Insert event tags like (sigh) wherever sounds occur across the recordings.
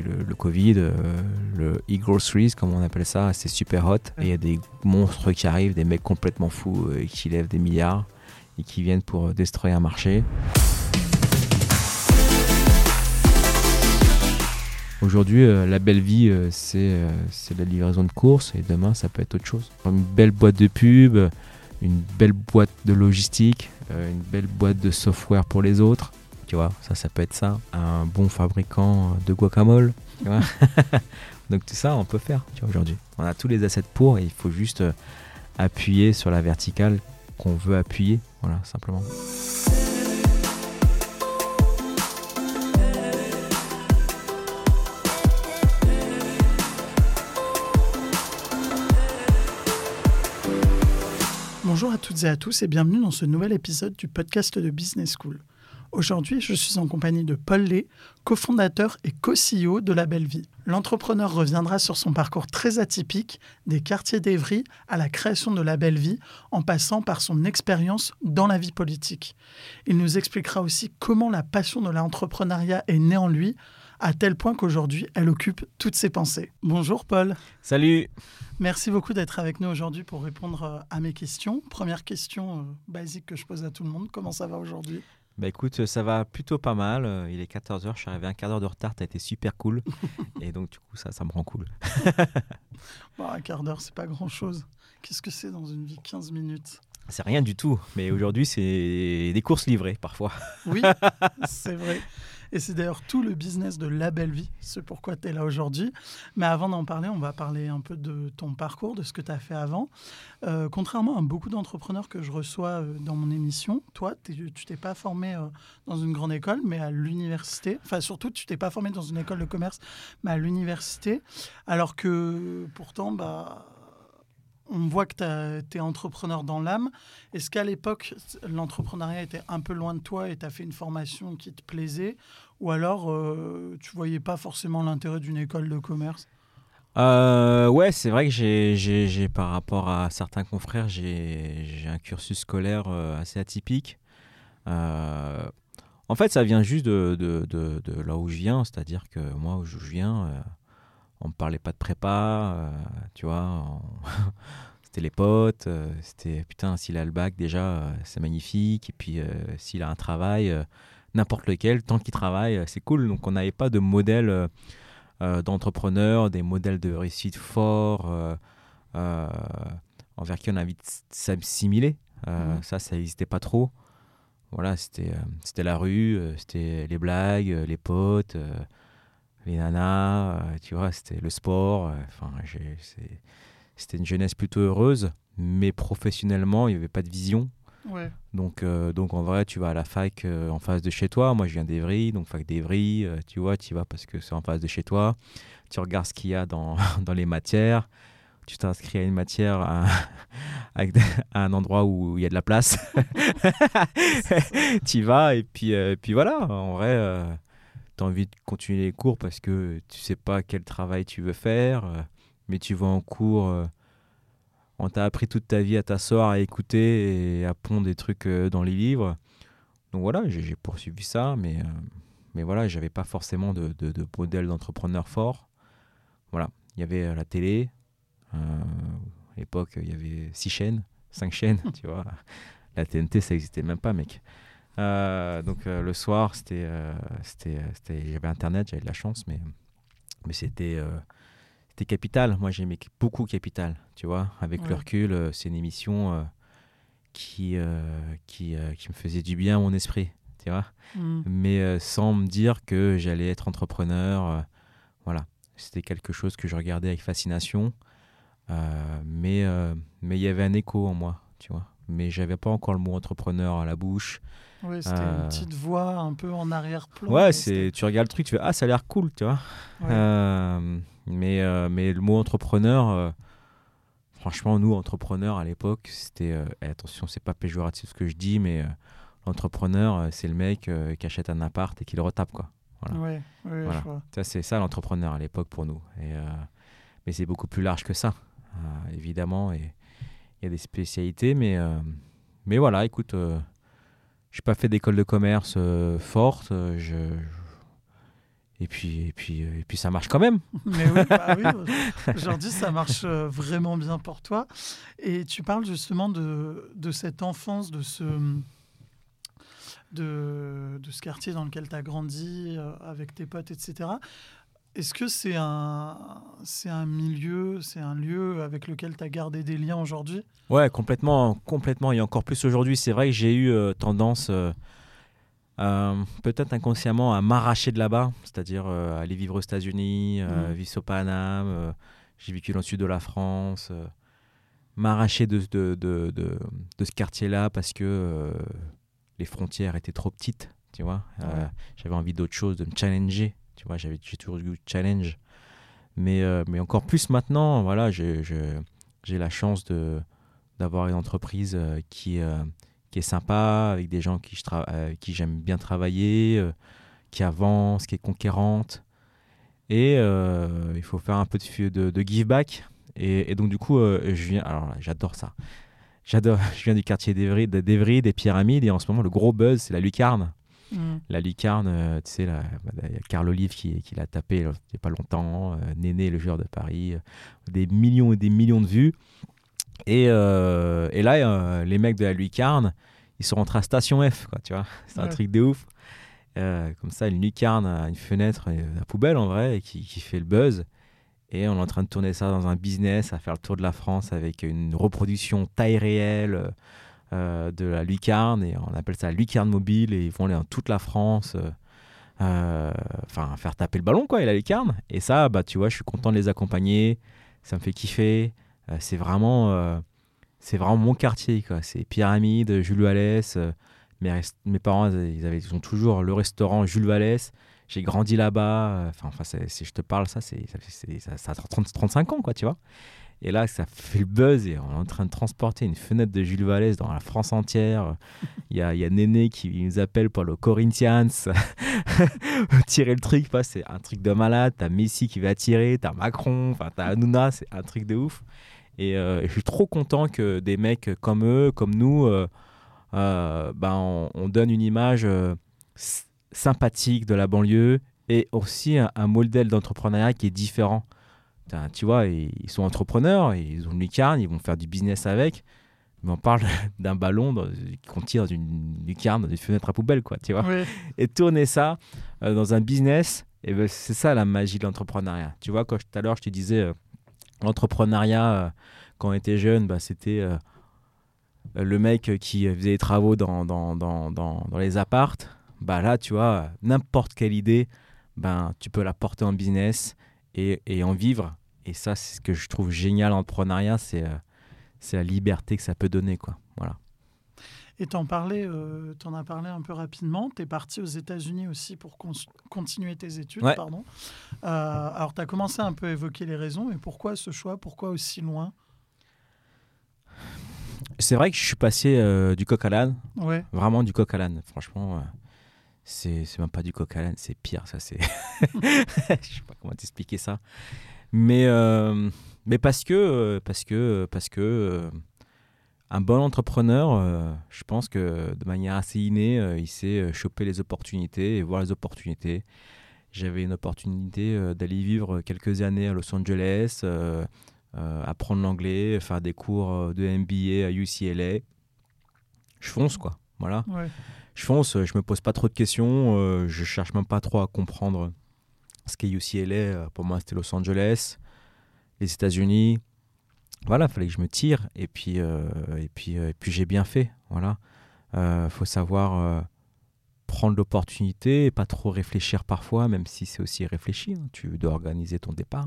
le, Covid, euh, le e-groceries, comme on appelle ça, c'est super hot. Et il y a des monstres qui arrivent, des mecs complètement fous euh, qui lèvent des milliards et qui viennent pour euh, destroyer un marché. Aujourd'hui, la belle vie, c'est la livraison de courses et demain, ça peut être autre chose. Une belle boîte de pub, une belle boîte de logistique, une belle boîte de software pour les autres. Tu vois, ça, ça peut être ça. Un bon fabricant de guacamole. (laughs) Donc tout ça, on peut faire tu vois, aujourd'hui. On a tous les assets pour et il faut juste euh, appuyer sur la verticale qu'on veut appuyer. Voilà, simplement. Bonjour à toutes et à tous et bienvenue dans ce nouvel épisode du podcast de Business School. Aujourd'hui, je suis en compagnie de Paul Lay, cofondateur et co-CEO de La Belle Vie. L'entrepreneur reviendra sur son parcours très atypique, des quartiers d'Evry à la création de La Belle Vie, en passant par son expérience dans la vie politique. Il nous expliquera aussi comment la passion de l'entrepreneuriat est née en lui, à tel point qu'aujourd'hui, elle occupe toutes ses pensées. Bonjour Paul. Salut Merci beaucoup d'être avec nous aujourd'hui pour répondre euh, à mes questions. Première question euh, basique que je pose à tout le monde. Comment ça va aujourd'hui? Bah écoute, ça va plutôt pas mal. Euh, Il est 14h, je suis arrivé un quart d'heure de retard, t'as été super cool. (laughs) et donc du coup, ça, ça me rend cool. (laughs) Bon, Un quart d'heure, c'est pas grand-chose. Qu'est-ce que c'est dans une vie 15 minutes? C'est rien du tout, mais aujourd'hui, c'est des courses livrées parfois. Oui, (laughs) c'est vrai. Et c'est d'ailleurs tout le business de La Belle Vie, c'est pourquoi tu es là aujourd'hui. Mais avant d'en parler, on va parler un peu de ton parcours, de ce que tu as fait avant. Euh, contrairement à beaucoup d'entrepreneurs que je reçois euh, dans mon émission, toi, tu t'es pas formé euh, dans une grande école, mais à l'université. Enfin, surtout, tu t'es pas formé dans une école de commerce, mais à l'université. Alors que pourtant, bah, on voit que tu es entrepreneur dans l'âme. Est-ce qu'à l'époque, l'entrepreneuriat était un peu loin de toi et tu as fait une formation qui te plaisait? Ou alors, euh, tu voyais pas forcément l'intérêt d'une école de commerce? Euh, ouais, c'est vrai que j'ai, par rapport à certains confrères, j'ai, un cursus scolaire euh, assez atypique. Euh, en fait, ça vient juste de, là où je viens, c'est-à-dire que moi, où je viens, euh, on me parlait pas de prépa, tu vois. (laughs) c'était les potes, c'était putain, s'il a le bac déjà, c'est magnifique. Et puis, s'il a un travail, n'importe lequel, tant qu'il travaille, euh, c'est cool. Donc, on n'avait pas de modèle. euh, euh, d'entrepreneurs, des modèles de réussite forts, envers qui on a envie de s- s'assimiler. Mhm. Ça, ça n'existait pas trop. Voilà, c'était euh, c'était la rue, euh, c'était les blagues, euh, les potes, les nanas, tu vois, c'était le sport. Enfin, c'était une jeunesse plutôt heureuse, mais professionnellement, il n'y avait pas de vision. Donc, euh, donc en vrai, tu vas à la fac euh, en face de chez toi. Moi, je viens d'Evry, donc fac d'Evry, euh, tu vois, tu y vas parce que c'est en face de chez toi. Tu regardes ce qu'il y a dans, (laughs) dans les matières. Tu t'inscris à une matière (laughs) à, un endroit où il y a de la place. (laughs) tu y vas et puis, puis voilà. En vrai, tu as envie de continuer les cours parce que tu sais pas quel travail tu veux faire, mais tu vas en cours. On t'a appris toute ta vie à t'asseoir, à écouter et à pondre des trucs euh, dans les livres. Donc voilà, j'ai poursuivi ça, mais, euh, mais voilà, j'avais pas forcément de, de, de modèle d'entrepreneur fort. Voilà, il y avait euh, la télé. euh, à l'époque, il y avait six chaînes, cinq chaînes, (laughs) tu vois. La TNT, ça n'existait même pas, mec. Euh, donc le soir, c'était, c'était, j'avais internet, j'avais de la chance, mais, mais c'était, c'était Capital. Moi, j'aimais beaucoup Capital, tu vois. Avec Ouais. le recul, euh, c'est une émission euh, qui, euh, qui, qui me faisait du bien à mon esprit, tu vois. Mm. Mais sans me dire que j'allais être entrepreneur. voilà, c'était quelque chose que je regardais avec fascination. Mais mais il y avait un écho en moi, tu vois. Mais j'avais pas encore le mot entrepreneur à la bouche. Ouais, c'était Euh, une petite voix un peu en arrière-plan. Ouais, c'est tu regardes le truc, tu fais ah ça a l'air cool, tu vois. Ouais. Euh, mais euh, mais le mot entrepreneur, euh, franchement nous entrepreneurs à l'époque, c'était euh, attention c'est pas péjoratif ce que je dis, mais euh, l'entrepreneur c'est le mec qui achète un appart et qui le retape quoi. voilà. Ouais, ouais, Voilà. je vois. Ça, c'est ça l'entrepreneur à l'époque pour nous. Et, mais c'est beaucoup plus large que ça, évidemment. Et il y a des spécialités, mais, mais voilà, écoute, je n'ai pas fait d'école de commerce forte. je, Et puis, et, puis, et puis ça marche quand même. (laughs) Mais oui, bah oui. (laughs) aujourd'hui ça marche vraiment bien pour toi. Et tu parles justement de, de cette enfance, de ce, de, de, ce quartier dans lequel tu as grandi avec tes potes, etc. Est-ce que c'est un, c'est un milieu, c'est un lieu avec lequel tu as gardé des liens aujourd'hui? Ouais, complètement, complètement. Et encore plus aujourd'hui, c'est vrai que j'ai eu euh, tendance, euh, peut-être inconsciemment, à m'arracher de là-bas, c'est-à-dire euh, aller vivre aux États-Unis, mmh. vivre au Paname. j'ai vécu dans le sud de la France. m'arracher de, de, de, de, de ce quartier-là parce que les frontières étaient trop petites, tu vois. J'avais envie d'autre chose, de me challenger tu vois, j'ai toujours eu challenge. Mais, euh, mais encore plus maintenant, voilà, j'ai, la chance d'avoir une entreprise euh, qui, euh, qui est sympa, avec des gens qui, je qui j'aime bien travailler, qui avance, qui est conquérante. Et il faut faire un peu de, de, de give back. Et, et, donc, du coup, je viens. Alors, j'adore ça. J'adore. (laughs) Je viens du quartier d'Evry, des Pyramides. Et en ce moment, le gros buzz, c'est la lucarne. Mm. La lucarne, euh, tu sais, bah, il y a Carl Olive qui, qui l'a tapé il n'y a pas longtemps, euh, Néné, le joueur de Paris, euh, des millions et des millions de vues. Et, et là, les mecs de la lucarne, ils sont rentrés à Station F, quoi, tu vois. C'est un truc de ouf. comme ça, une lucarne à une fenêtre, la poubelle en vrai, qui, qui fait le buzz. Et on est en train de tourner ça dans un business, à faire le tour de la France avec une reproduction taille réelle euh, de la lucarne, et on appelle ça la lucarne mobile, et ils vont aller dans toute la France. Euh, euh, enfin faire taper le ballon quoi et la lucarne et ça bah tu vois je suis content de les accompagner ça me fait kiffer c'est vraiment c'est vraiment mon quartier c'est pyramide Jules Vallès mes, mes parents ils avaient ils ont toujours le restaurant Jules Vallès. J'ai grandi là-bas enfin enfin si je te parle ça c'est ça, ça, 30, 35 ans quoi tu vois et là, ça fait le buzz et on est en train de transporter une fenêtre de Jules Vallès dans la France entière. Il y a, y a Néné qui nous appelle pour le Corinthians. (laughs) tirer le truc, c'est un truc de malade. T'as Messi qui va tirer, t'as Macron, t'as Hanouna, c'est un truc de ouf. Et euh, je suis trop content que des mecs comme eux, comme nous, ben on, donne une image sympathique de la banlieue et aussi un, un modèle d'entrepreneuriat qui est différent tu vois, ils sont entrepreneurs, ils ont une lucarne, ils vont faire du business avec. Mais on parle (laughs) d'un ballon qu'on tire dans une lucarne, dans une fenêtre à poubelle, quoi, tu vois. Et tourner ça euh, dans un business, et ben, c'est ça la magie de l'entrepreneuriat. Tu vois, quand tout à l'heure je te disais, euh, l'entrepreneuriat, euh, quand on était jeune, bah, c'était le mec qui faisait des travaux dans, dans, dans, dans, dans les appartes. Bah, là, tu vois, n'importe quelle idée, ben, tu peux la porter en business et, et en vivre et ça, c'est ce que je trouve génial en entrepreneuriat, c'est euh, c'est la liberté que ça peut donner. Quoi. Voilà. Et tu en, euh, en as parlé un peu rapidement. Tu es parti aux États-Unis aussi pour continuer tes études. Pardon. Euh, alors, tu as commencé un peu à évoquer les raisons. Et pourquoi ce choix? Pourquoi aussi loin? C'est vrai que je suis passé euh, du coq à l'âne. Ouais. Vraiment du coq à l'âne. Franchement, c'est même pas du coq à c'est pire. Ça, c'est. (laughs) (laughs) je sais pas comment t'expliquer ça. Mais, euh, mais parce que, euh, parce que, parce que euh, un bon entrepreneur, je pense que de manière assez innée, il sait choper les opportunités et voir les opportunités. J'avais une opportunité d'aller vivre quelques années à Los Angeles, apprendre l'anglais, faire des cours de MBA à UCLA. Je fonce, quoi. Voilà. Je fonce, je me pose pas trop de questions, je cherche même pas trop à comprendre ce qu'est UCLA, euh, pour moi, c'était Los Angeles, les États-Unis. Voilà, il fallait que je me tire. Et puis, euh, et puis, euh, et puis j'ai bien fait. Voilà. Il faut savoir prendre l'opportunité et pas trop réfléchir parfois, même si c'est aussi réfléchi. Hein. Tu dois organiser ton départ.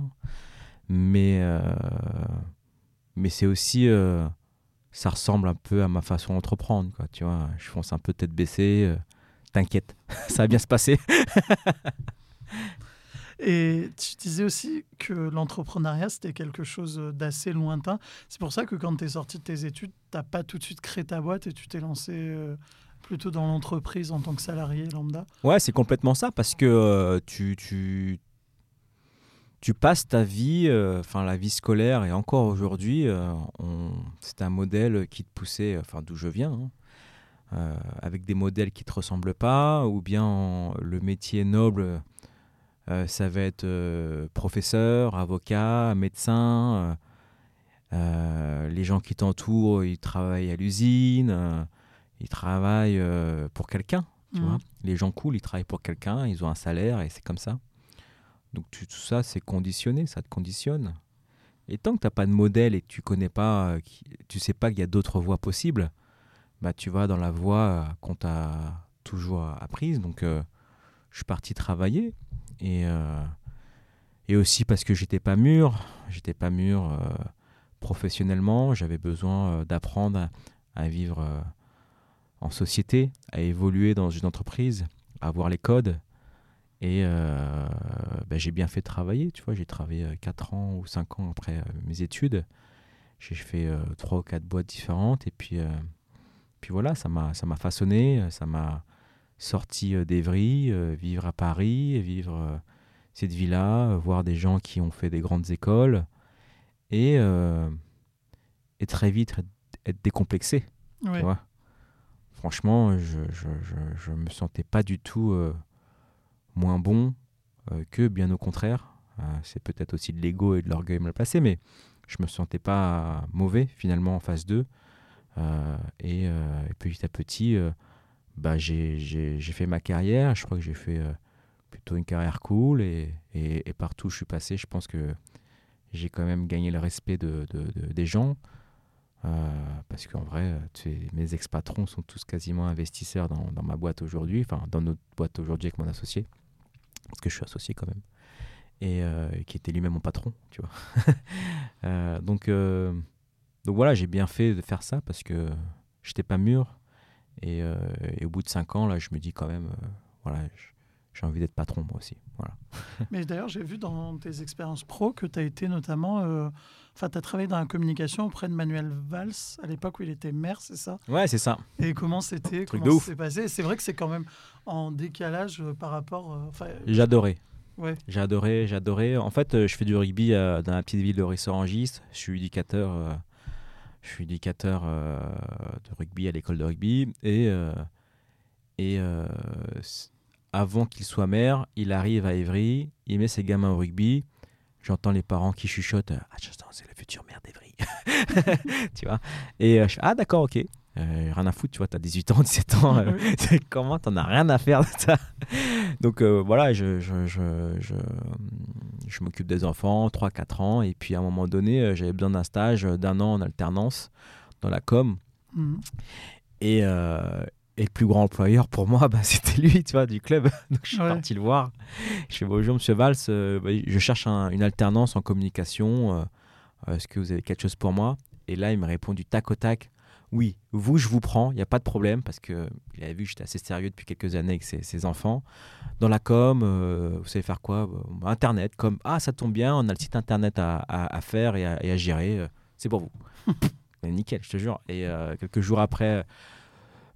Mais, mais c'est aussi. Ça ressemble un peu à ma façon d'entreprendre. Quoi, tu vois, je fonce un peu tête baissée. T'inquiète, (laughs) ça va bien se passer. (laughs) Et tu disais aussi que l'entrepreneuriat, c'était quelque chose d'assez lointain. C'est pour ça que quand tu es sorti de tes études, tu n'as pas tout de suite créé ta boîte et tu t'es lancé euh, plutôt dans l'entreprise en tant que salarié lambda. Ouais, c'est complètement ça parce que euh, tu, tu, tu passes ta vie, euh, enfin la vie scolaire et encore aujourd'hui, c'est un modèle qui te poussait, enfin d'où je viens. Hein, avec des modèles qui ne te ressemblent pas, ou bien le métier noble Euh, ça va être euh, professeur, avocat, médecin. euh, les gens qui t'entourent, ils travaillent à l'usine. euh, ils travaillent euh, pour quelqu'un. Tu Mhm. vois les gens cool, ils travaillent pour quelqu'un, ils ont un salaire et c'est comme ça. Donc tout ça, c'est conditionné, ça te conditionne. Et tant que tu n'as pas de modèle et que tu connais pas, euh, tu sais pas qu'il y a d'autres voies possibles, bah tu vas dans la voie euh, qu'on t'a toujours apprise. Donc euh, je suis parti travailler et euh, et aussi parce que j'étais pas mûr, j'étais pas mûr euh, professionnellement, j'avais besoin euh, d'apprendre à, à vivre euh, en société, à évoluer dans une entreprise, à avoir les codes. Et euh, ben, j'ai bien fait travailler, tu vois. J'ai travaillé 4 ans ou 5 ans après euh, mes études. J'ai fait 3 ou 4 boîtes différentes. Et puis, euh, puis voilà, ça m'a façonné, euh, ça m'a sorti euh, d'Evry, euh, vivre à Paris, vivre euh, cette vie-là, euh, voir des gens qui ont fait des grandes écoles. Et, euh, et très vite être, décomplexé. Ouais. Tu vois Franchement, je, je, je, je me sentais pas du tout euh, moins bon euh, que, bien au contraire. Euh, c'est peut-être aussi de l'ego et de l'orgueil mal placé, mais je me sentais pas mauvais finalement en phase 2. Euh, et, et petit à petit, bah, j'ai fait ma carrière. Je crois que j'ai fait plutôt une carrière cool. Et, et, partout où je suis passé, je pense que j'ai quand même gagné le respect de, de- de- des gens. Parce qu'en vrai, mes ex-patrons sont tous quasiment investisseurs dans, dans ma boîte aujourd'hui, enfin dans notre boîte aujourd'hui avec mon associé, parce que je suis associé quand même, et euh, qui était lui-même mon patron, tu vois. (laughs) Euh, donc, euh, donc voilà, j'ai bien fait de faire ça parce que j'étais pas mûr, et, au bout de cinq ans, là, je me dis quand même, voilà, j'ai envie d'être patron moi aussi. Voilà. (laughs) Mais d'ailleurs, j'ai vu dans tes expériences pro que tu as été notamment. euh, Enfin, tu as travaillé dans la communication auprès de Manuel Valls à l'époque où il était maire, c'est ça? Ouais, c'est ça. Et comment c'était? Truc Comment de ça ouf. s'est passé? C'est vrai que c'est quand même en décalage euh, par rapport. euh, J'adorais. ouais. J'ai adoré, j'ai adoré. En fait, euh, je fais du rugby euh, dans la petite ville de Rissorangis. Je suis éducateur, euh, je suis éducateur euh, de rugby à l'école de rugby. Et, euh, euh, avant qu'il soit maire, il arrive à Évry, il met ses gamins au rugby. J'entends les parents qui chuchotent Ah, c'est le futur maire d'Evry. (laughs) tu vois Et euh, je Ah, d'accord, ok. Euh, rien à foutre, tu vois, t'as 18 ans, 17 ans. euh, (laughs) (laughs) comment T'en as rien à faire de ça Donc euh, voilà, je, je, je, je, je m'occupe des enfants, 3-4 ans. Et puis à un moment donné, j'avais besoin d'un stage d'un an en alternance dans la com. Mhm. Et, et le plus grand employeur pour moi, (laughs) bah, c'était lui, tu vois, du club. (laughs) Donc je suis Ouais. parti le voir. Je fais bonjour, monsieur Valls. euh, bah, je cherche un- une alternance en communication. euh, Est-ce que vous avez quelque chose pour moi? Et là, il me répond du tac au tac. Oui, vous, je vous prends, il n'y a pas de problème, parce qu'il avait vu que j'étais assez sérieux depuis quelques années avec ses, ses enfants. Dans la com, euh, vous savez faire quoi? Internet, comme Ah, ça tombe bien, on a le site internet à, à- à faire et à, et à gérer, euh, c'est pour vous. (laughs) Nickel, je te jure. Et euh, quelques jours après,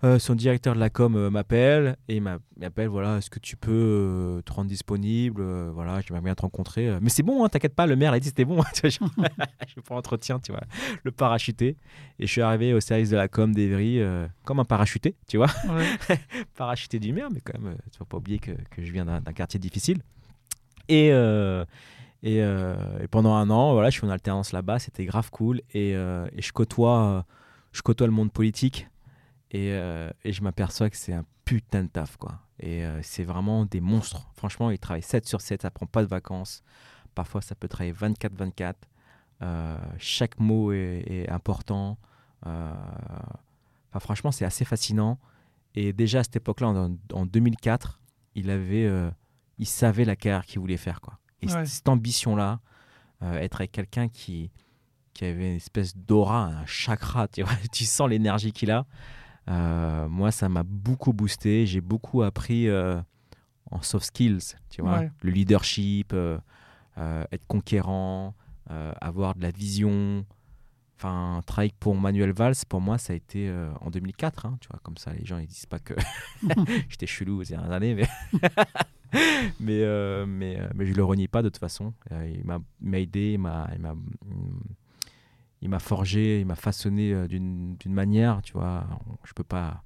euh, son directeur de la com euh, m'appelle et m'appelle voilà, est-ce que tu peux euh, te rendre disponible Voilà, j'aimerais bien te rencontrer. Mais c'est bon, hein, t'inquiète pas, le maire l'a dit c'était bon. (laughs) (laughs) Je suis pour entretien, tu vois, le parachuté. Et je suis arrivé au service de la com d'Evry comme un parachuté, tu vois, Ouais. (laughs) parachuté du maire, mais quand même, tu faut pas oublier que, que je viens d'un quartier difficile. Et, et, euh, et pendant un an, voilà, je suis en alternance là-bas, c'était grave cool. Et, euh, et je, côtoie, euh, je côtoie le monde politique et, euh, et je m'aperçois que c'est un putain de taf, quoi. Et euh, c'est vraiment des monstres. Franchement, ils travaillent 7 sur 7, ça prend pas de vacances. Parfois, ça peut travailler 24-24. Euh, chaque mot est, est important. Enfin, franchement, c'est assez fascinant. Et déjà à cette époque-là, en, en 2004, il avait, il savait la carrière qu'il voulait faire, quoi. Et Ouais. cette- ambition-là, être avec quelqu'un qui, qui avait une espèce d'aura, un chakra, tu, vois, (laughs) tu sens l'énergie qu'il a. Euh, moi, ça m'a beaucoup boosté. J'ai beaucoup appris euh, en soft skills, tu vois, Ouais. le leadership, euh, être conquérant, avoir de la vision. Enfin, travailler pour Manuel Valls, pour moi, ça a été euh, en 2004. hein, tu vois, comme ça, les gens ils disent pas que (laughs) (laughs) j'étais chelou ces dernières années, mais (laughs) mais euh, mais, mais je le renie pas de toute façon. Il m'a il m'a aidé, il m'a il m'a forgé, il m'a façonné euh, d'une manière, tu vois. Je peux pas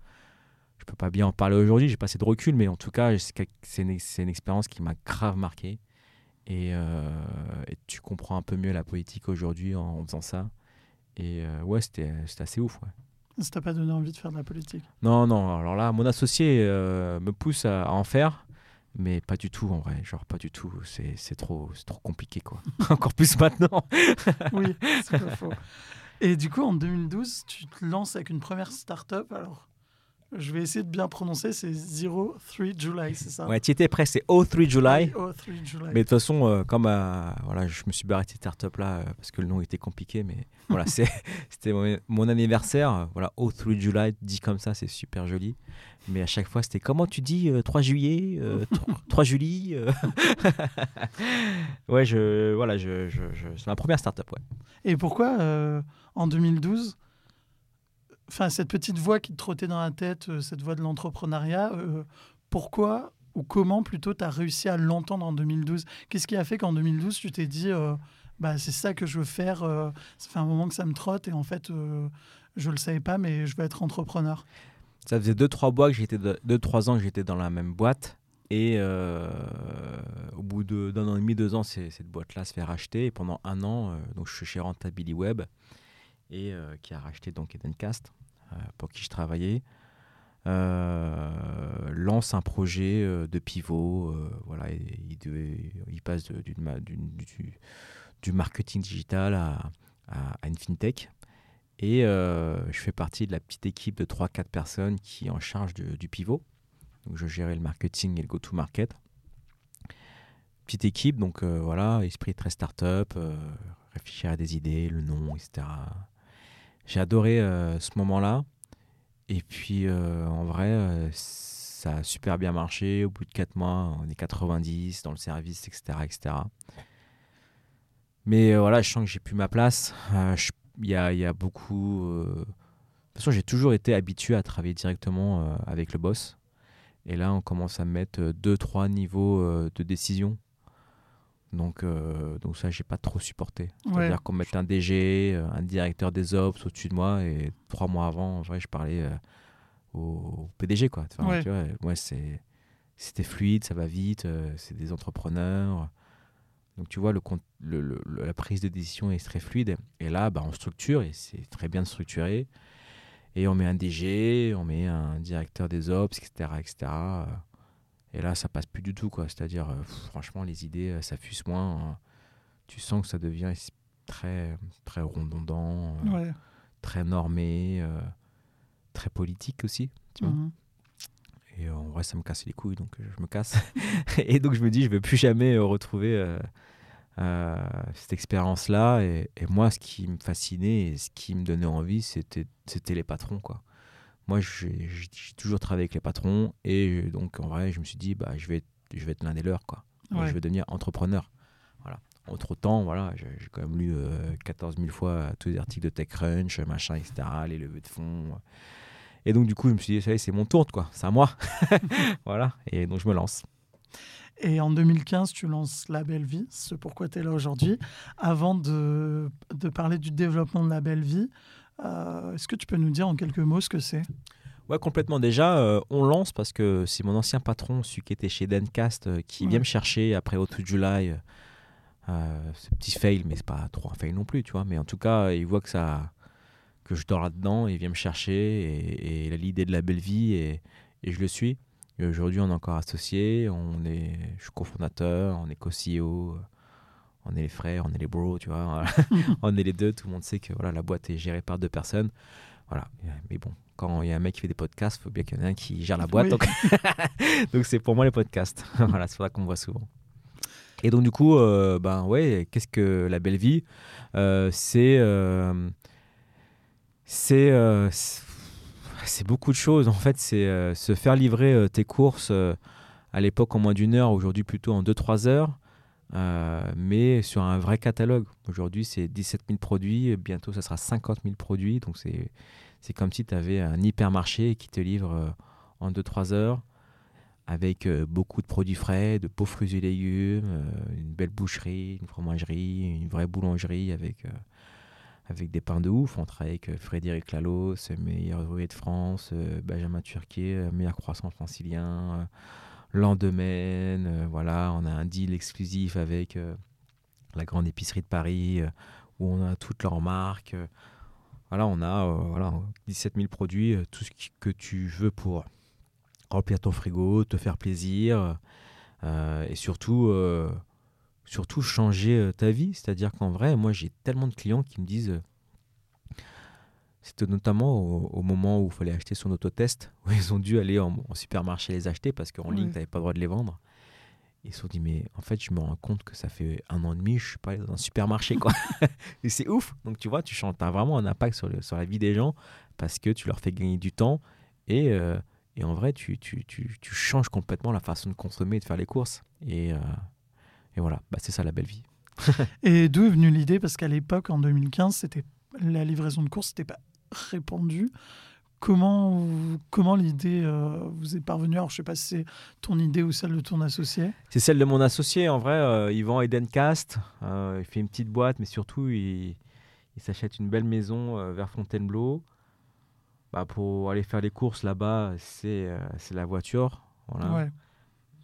je peux pas bien en parler aujourd'hui, j'ai pas assez de recul, mais en tout cas, c'est une, une, expérience qui m'a grave marqué. Et, et, tu comprends un peu mieux la politique aujourd'hui en, faisant ça. Et ouais, c'était assez ouf. Ouais. Ça t'a pas donné envie de faire de la politique? Non, non. Alors là, mon associé me pousse à, en faire mais pas du tout en vrai. Genre pas du tout. C'est trop c'est trop compliqué quoi. (laughs) Encore plus maintenant. (laughs) Oui c'est pas faux. (laughs) Et du coup en 2012 tu te lances avec une première start-up alors? Je vais essayer de bien prononcer, c'est 03 July, c'est ça Ouais, tu étais prêt, c'est 03 July. 03 July. Mais de toute façon, euh, comme euh, voilà, je me suis barré de cette startup là euh, parce que le nom était compliqué, mais (laughs) voilà, (laughs) c'était mon, anniversaire. Voilà, 03 July, dit comme ça, c'est super joli. Mais à chaque fois, c'était comment tu dis 3 juillet, (laughs) 3, juillet Ouais, je, voilà, je, je, c'est ma première startup, ouais. Et pourquoi en 2012 enfin, cette petite voix qui te trottait dans la tête, euh, cette voix de l'entrepreneuriat, euh, pourquoi ou comment plutôt tu as réussi à l'entendre en 2012 Qu'est-ce qui a fait qu'en 2012 tu t'es dit euh, bah, c'est ça que je veux faire, ça fait un moment que ça me trotte et en fait je le savais pas mais je veux être entrepreneur? Ça faisait 2-3 mois que j'étais deux trois ans que j'étais dans la même boîte et au bout d'un an et demi, deux ans, cette boîte-là se fait racheter. Et pendant un an, donc je suis chez Rentability Web et qui a racheté donc Edencast. Euh, pour qui je travaillais, euh, lance un projet euh, de pivot. voilà, il, passe du, marketing digital à, à, une fintech. Et je fais partie de la petite équipe de 3-4 personnes qui en charge du pivot. Donc je gérais le marketing et le go-to-market. Petite équipe, donc voilà, esprit très start-up, réfléchir à des idées, le nom, etc. J'ai adoré euh, ce moment-là. Et puis, euh, en vrai, euh, ça a super bien marché. Au bout de 4 mois, on est 90 dans le service, etc. etc. Mais voilà, je sens que j'ai plus ma place. Il y, a, beaucoup. De toute façon, j'ai toujours été habitué à travailler directement avec le boss. Et là, on commence à mettre 2-3 niveaux de décision donc, euh, donc ça, j'ai pas trop supporté. C'est-à-dire qu'on mette un DG, euh, un directeur des ops au-dessus de moi, et trois mois avant, en vrai, je parlais euh, au, PDG, quoi. Enfin, tu vois, c'est, c'était fluide, ça va vite, c'est des entrepreneurs. Donc, tu vois, le, le, la prise de décision est très fluide. Et là, bah, on structure, et c'est très bien structuré. Et on met un DG, on met un directeur des ops, etc., etc. Et là, ça passe plus du tout, quoi. C'est-à-dire, euh, franchement, les idées, euh, ça fuse moins. Hein. Tu sens que ça devient très, très redondant, euh, très normé, très politique aussi, tu vois. Mhm. Et en vrai, ça me casse les couilles, donc je me casse. (laughs) et donc, je me dis, je ne vais plus jamais retrouver cette expérience-là. Et, et, moi, ce qui me fascinait et ce qui me donnait envie, c'était les patrons, quoi moi, j'ai toujours travaillé avec les patrons et donc en vrai, je me suis dit, bah, je vais être, je vais être l'un des leurs, quoi. Je vais devenir entrepreneur. Voilà. Entre temps, voilà, j'ai quand même lu 14 euh, 000 fois tous les articles de TechCrunch, machin, etc., les levées de fonds. Et donc, du coup, je me suis dit, c'est mon tour, quoi. C'est à moi. (laughs) voilà. Et donc, je me lance. Et en 2015, tu lances La Belle Vie, c'est pourquoi tu es là aujourd'hui. Avant de, de, parler du développement de La Belle Vie, est-ce que tu peux nous dire en quelques mots ce que c'est? Ouais, complètement. Déjà, euh, on lance parce que c'est mon ancien patron, celui qui était chez Dencast, euh, qui vient me chercher après au tout July. ce petit fail, mais c'est pas trop un fail non plus, tu vois. Mais en tout cas, il voit que ça, que je dors là-dedans, il vient me chercher et, il a l'idée de la belle vie et, et je le suis. Aujourd'hui, on est encore associé, on est, je suis cofondateur, on est co-CEO on est les frères, on est les bros, tu vois, (laughs) (laughs) on est les deux, tout le monde sait que voilà, la boîte est gérée par deux personnes. Voilà, mais bon, quand il y a un mec qui fait des podcasts, il faut bien qu'il y en ait un qui gère la boîte. (laughs) Donc c'est pour moi les podcasts. voilà, c'est ça qu'on voit souvent. Et donc du coup, euh, ben ouais, qu'est-ce que la belle vie euh, C'est euh, c'est c'est beaucoup de choses. En fait, c'est se faire livrer tes courses à l'époque en moins d'une heure, aujourd'hui plutôt en 2-3 heures. Euh, mais sur un vrai catalogue. Aujourd'hui, c'est 17 000 produits, bientôt, ça sera 50 000 produits. Donc, c'est, comme si tu avais un hypermarché qui te livre euh, en 2-3 heures avec euh, beaucoup de produits frais, de beaux fruits et légumes, une belle boucherie, une fromagerie, une vraie boulangerie avec, avec des pains de ouf. On travaille avec Frédéric Lalo, meilleur ouvrier de France, Benjamin Turquier, meilleur croissant francilien, Lendemain. voilà, on a un deal exclusif avec la grande épicerie de Paris où on a toutes leurs marques. Voilà, on a voilà, 17 000 produits, tout ce que tu veux pour remplir ton frigo, te faire plaisir et surtout surtout changer euh, ta vie. C'est-à-dire qu'en vrai, moi, j'ai tellement de clients qui me disent. Euh, c'était notamment au, moment où il fallait acheter son autotest, où ils ont dû aller en, supermarché les acheter parce qu'en ligne, tu n'avais pas le droit de les vendre. Ils se sont dit, mais en fait, je me rends compte que ça fait un an et demi, je suis pas allé dans un supermarché. Quoi. (laughs) et c'est ouf. Donc, tu vois, tu as vraiment un impact sur, le, sur la vie des gens parce que tu leur fais gagner du temps. Et, euh, et en vrai, tu, tu, tu, tu, changes complètement la façon de consommer et de faire les courses. Et, et voilà, bah, c'est ça la belle vie. (laughs) et d'où est venue l'idée? Parce qu'à l'époque, en 2015, c'était la livraison de courses n'était pas répandue. Comment, comment l'idée euh, vous est parvenue? Alors, je ne sais pas si c'est ton idée ou celle de ton associé. C'est celle de mon associé. En vrai, euh, il vend Edencast. Euh, il fait une petite boîte, mais surtout, il, il s'achète une belle maison vers Fontainebleau. Bah, pour aller faire les courses là-bas, c'est la voiture. Voilà.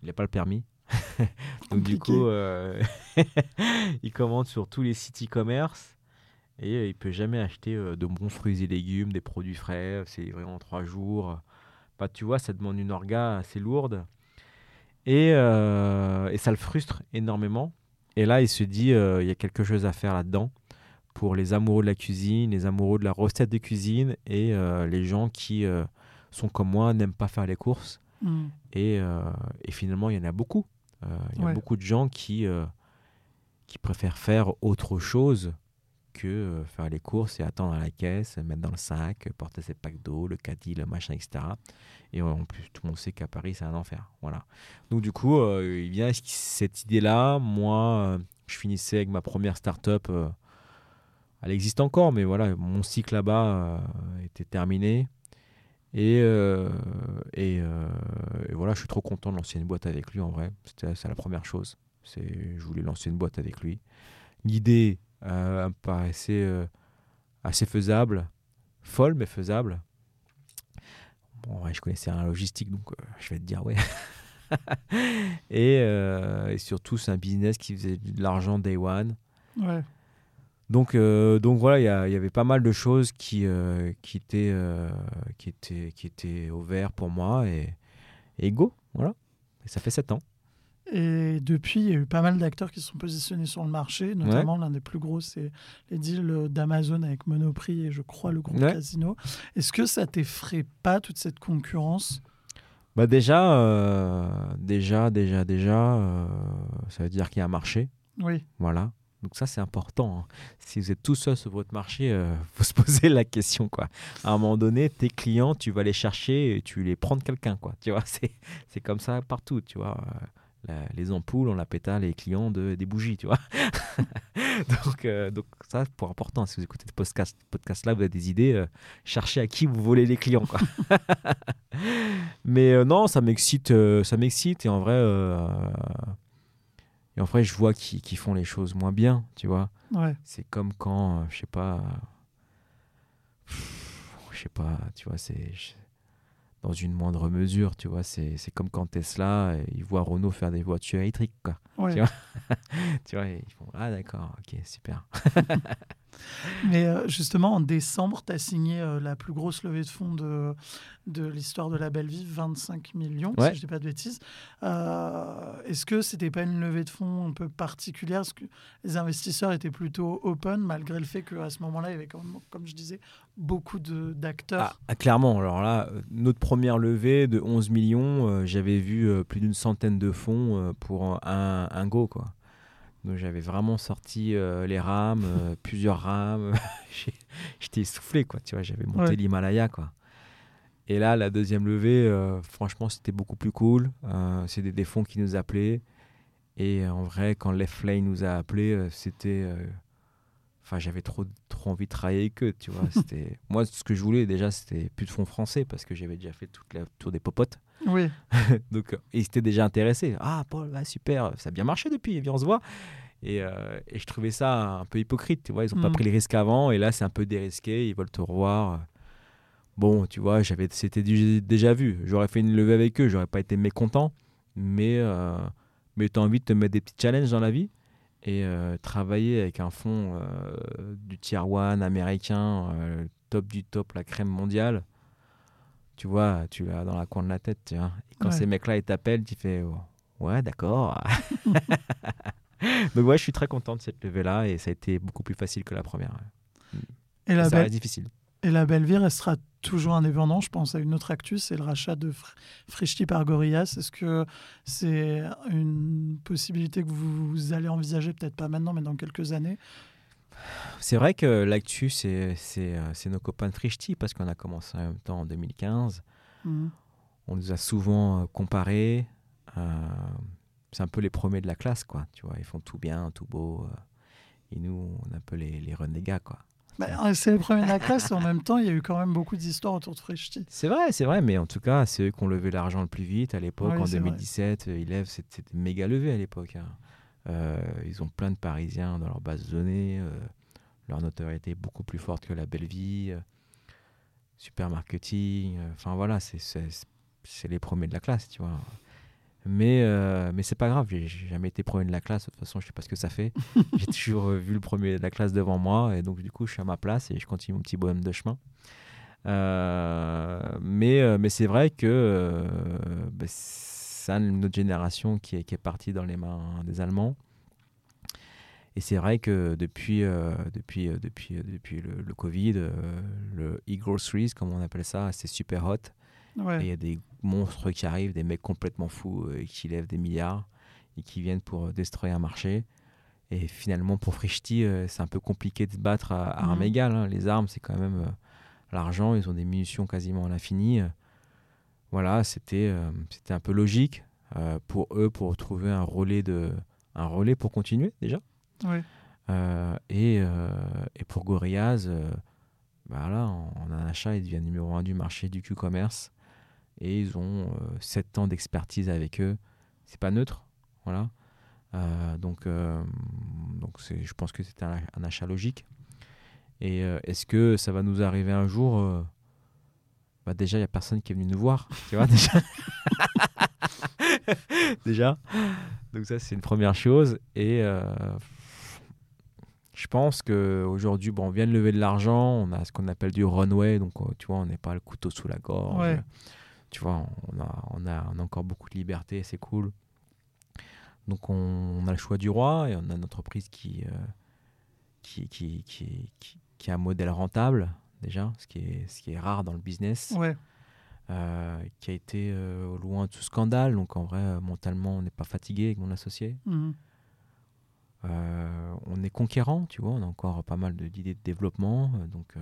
Il n'a pas le permis. (laughs) Donc du coup, euh, (laughs) il commande sur tous les sites e-commerce et euh, il peut jamais acheter euh, de bons fruits et légumes, des produits frais. C'est en trois jours. Bah, tu vois, ça demande une orga assez lourde et, et ça le frustre énormément. Et là, il se dit, il y a quelque chose à faire là-dedans pour les amoureux de la cuisine, les amoureux de la recette de cuisine et les gens qui sont comme moi, n'aiment pas faire les courses. Mm. Et, et, finalement, il y en a beaucoup. Euh, il y a beaucoup de gens qui, euh, qui préfèrent faire autre chose que euh, faire les courses et attendre à la caisse, mettre dans le sac, porter ses packs d'eau, le caddie, le machin, etc. Et en plus, tout le monde sait qu'à Paris, c'est un enfer. Voilà. Donc, du coup, il vient cette idée-là. Moi, je finissais avec ma première start-up. elle existe encore, mais voilà, mon cycle là-bas était terminé. Et, euh, euh, et, voilà, je suis trop content de lancer une boîte avec lui en vrai. C'était la première chose. Je voulais lancer une boîte avec lui. L'idée euh, me paraissait assez faisable, folle mais faisable. Bon, ouais, je connaissais la logistique, donc je vais te dire ouais. (laughs) et, et, surtout, c'est un business qui faisait de l'argent day one. Ouais. Donc, euh, donc voilà, il y, avait pas mal de choses qui, euh, qui, étaient, euh, qui, étaient, qui étaient au vert pour moi et, et go, voilà. Et ça fait 7 ans. Et depuis, il y a eu pas mal d'acteurs qui sont positionnés sur le marché, notamment l'un des plus gros, c'est les deals d'Amazon avec Monoprix et je crois le groupe Casino. Est-ce que ça t'effraie pas toute cette concurrence? Bah déjà, déjà, déjà, déjà, ça veut dire qu'il y a un marché. Oui. Voilà. Donc ça, c'est important. Hein. Si vous êtes tout seul sur votre marché, il euh, (laughs) faut se poser la question. Quoi. À un moment donné, tes clients, tu vas les chercher et tu les prends de quelqu'un. Quoi. Tu vois, (laughs) c'est comme ça partout. Tu vois. Les ampoules, on la pétale les clients de, des bougies, tu vois. (laughs) donc, euh, donc ça, c'est pour important. Si vous écoutez ce podcast, podcast là, vous avez des idées, euh, cherchez à qui vous volez les clients. Quoi. (laughs) Mais non, ça m'excite, ça m'excite. Et en vrai, et en vrai, je vois qu'ils font les choses moins bien, tu vois. C'est comme quand, euh, je sais pas, je sais pas, tu vois, c'est dans une moindre mesure, tu vois, c'est comme quand Tesla, euh, ils voient Renault faire des voitures électriques, quoi. Tu, vois? (laughs) Tu vois, ils font, ah d'accord, ok, super. (laughs) Mais euh, justement, en décembre, tu as signé euh, la plus grosse levée de fonds de, de l'histoire de la belle vie, 25 millions, si je ne dis pas de bêtises. Euh, est-ce que c'était pas une levée de fonds un peu particulière? Est-ce que les investisseurs étaient plutôt open, malgré le fait qu'à ce moment-là, il y avait, comme, comme je disais, beaucoup d'acteurs? Ah, ah, Clairement. Alors là, notre première levée de 11 millions, j'avais vu plus d'une centaine de fonds pour un, un go, quoi. Donc j'avais vraiment sorti euh, les rames, euh, (laughs) plusieurs rames. (laughs) J'étais essoufflé, quoi. Tu vois, j'avais monté l'Himalaya, quoi. Et là, la deuxième levée, euh, franchement, c'était beaucoup plus cool. c'est des, fonds qui nous appelaient. Et en vrai, quand Left Lane nous a appelés, c'était. Enfin, j'avais trop, trop envie de travailler avec eux, tu vois. (laughs) Moi, ce que je voulais déjà, c'était plus de fonds français parce que j'avais déjà fait toute la tour des popotes. Oui. (laughs) Donc, ils étaient déjà intéressés. Ah, Paul, super, ça a bien marché depuis, et bien on se voit. Et, euh, et je trouvais ça un peu hypocrite, tu vois. Ils n'ont pas Mm. pris les risques avant et là, c'est un peu dérisqué. Ils veulent te revoir. Bon, tu vois, j'avais, c'était déjà vu. J'aurais fait une levée avec eux, j'aurais pas été mécontent. Mais, euh, mais tu as envie de te mettre des petits challenges dans la vie et euh, travailler avec un fonds euh, du tier one américain, euh, top du top, la crème mondiale. Tu vois, tu l'as dans la coin de la tête, tu vois. Et quand Ouais. ces mecs-là, ils t'appellent, tu fais oh, Ouais, d'accord. (laughs) Donc, ouais, je suis très content de cette levée-là et ça a été beaucoup plus facile que la première. Et la, ça belle, difficile. et la belle vie restera toujours indépendant. Je pense à une autre actu, c'est le rachat de Fr- Frishti par Gorillaz. Est-ce que c'est une possibilité que vous allez envisager, peut-être pas maintenant, mais dans quelques années C'est vrai que l'actu, c'est, c'est, euh, nos copains de Frishti parce qu'on a commencé en même temps en 2015. Mhm. On nous a souvent euh, comparés. euh, c'est un peu les premiers de la classe, quoi. Tu vois, ils font tout bien, tout beau. euh, et nous, on est un peu les, les renégats, quoi. Bah, c'est les premiers de la classe et en même temps, il y a eu quand même beaucoup d'histoires autour de Frishti. C'est vrai, c'est vrai, mais en tout cas, c'est eux qui ont levé l'argent le plus vite. À l'époque, Oui, en c'est vrai. 2017, euh, ils lèvent, c'était c'était méga levé à l'époque. hein. Euh, ils ont plein de Parisiens dans leur base de données. euh, leur notoriété est beaucoup plus forte que la belle vie. euh, super marketing. Enfin voilà, c'est- les premiers de la classe, tu vois. Mais, euh, mais c'est pas grave, j'ai jamais été premier de la classe. De toute façon, je sais pas ce que ça fait. (laughs) j'ai toujours vu le premier de la classe devant moi. Et donc, du coup, je suis à ma place et je continue mon petit bonhomme de chemin. Euh, mais mais c'est vrai que euh, bah, une autre génération qui est, qui est partie dans les mains des Allemands. Et c'est vrai que depuis, euh, depuis, euh, depuis, euh, depuis le, le Covid, le e-groceries, comme on appelle ça, c'est super hot. Et il y a des monstres qui arrivent, des mecs complètement fous euh, qui lèvent des milliards et qui viennent pour destroyer un marché. Et finalement, pour Frishti, c'est un peu compliqué de se battre à, à armes Mhm. égales. hein. Les armes, c'est quand même l'argent. Ils ont des munitions quasiment à l'infini. Voilà, c'était euh, c'était un peu logique euh, pour eux pour trouver un relais, de, un relais pour continuer déjà. Ouais. Euh, et, et pour Gorillaz, euh, bah en, en un achat, ils deviennent numéro un du marché du Q-commerce. Et ils ont 7 ans d'expertise avec eux. C'est pas neutre. Voilà. Euh, donc, euh, je pense que c'est un, un achat logique. Et euh, est-ce que ça va nous arriver un jour bah Déjà, il n'y a personne qui est venu nous voir. Tu vois, (laughs) déjà. déjà. Donc, ça, c'est une première chose. Et. euh, je pense qu'aujourd'hui, bon, on vient de lever de l'argent, on a ce qu'on appelle du runway, donc euh, tu vois, on n'est pas le couteau sous la gorge. Ouais. Tu vois, on a, on, a, on a encore beaucoup de liberté, c'est cool. Donc on, on a le choix du roi et on a une entreprise qui, euh, qui, qui, qui, qui, qui a un modèle rentable, déjà, ce qui est, ce qui est rare dans le business, Ouais. euh, qui a été euh, loin de tout scandale. Donc en vrai, euh, mentalement, on n'est pas fatigué avec mon associé. Mhm. Euh, on est conquérant, tu vois, on a encore pas mal de- d'idées de développement, donc,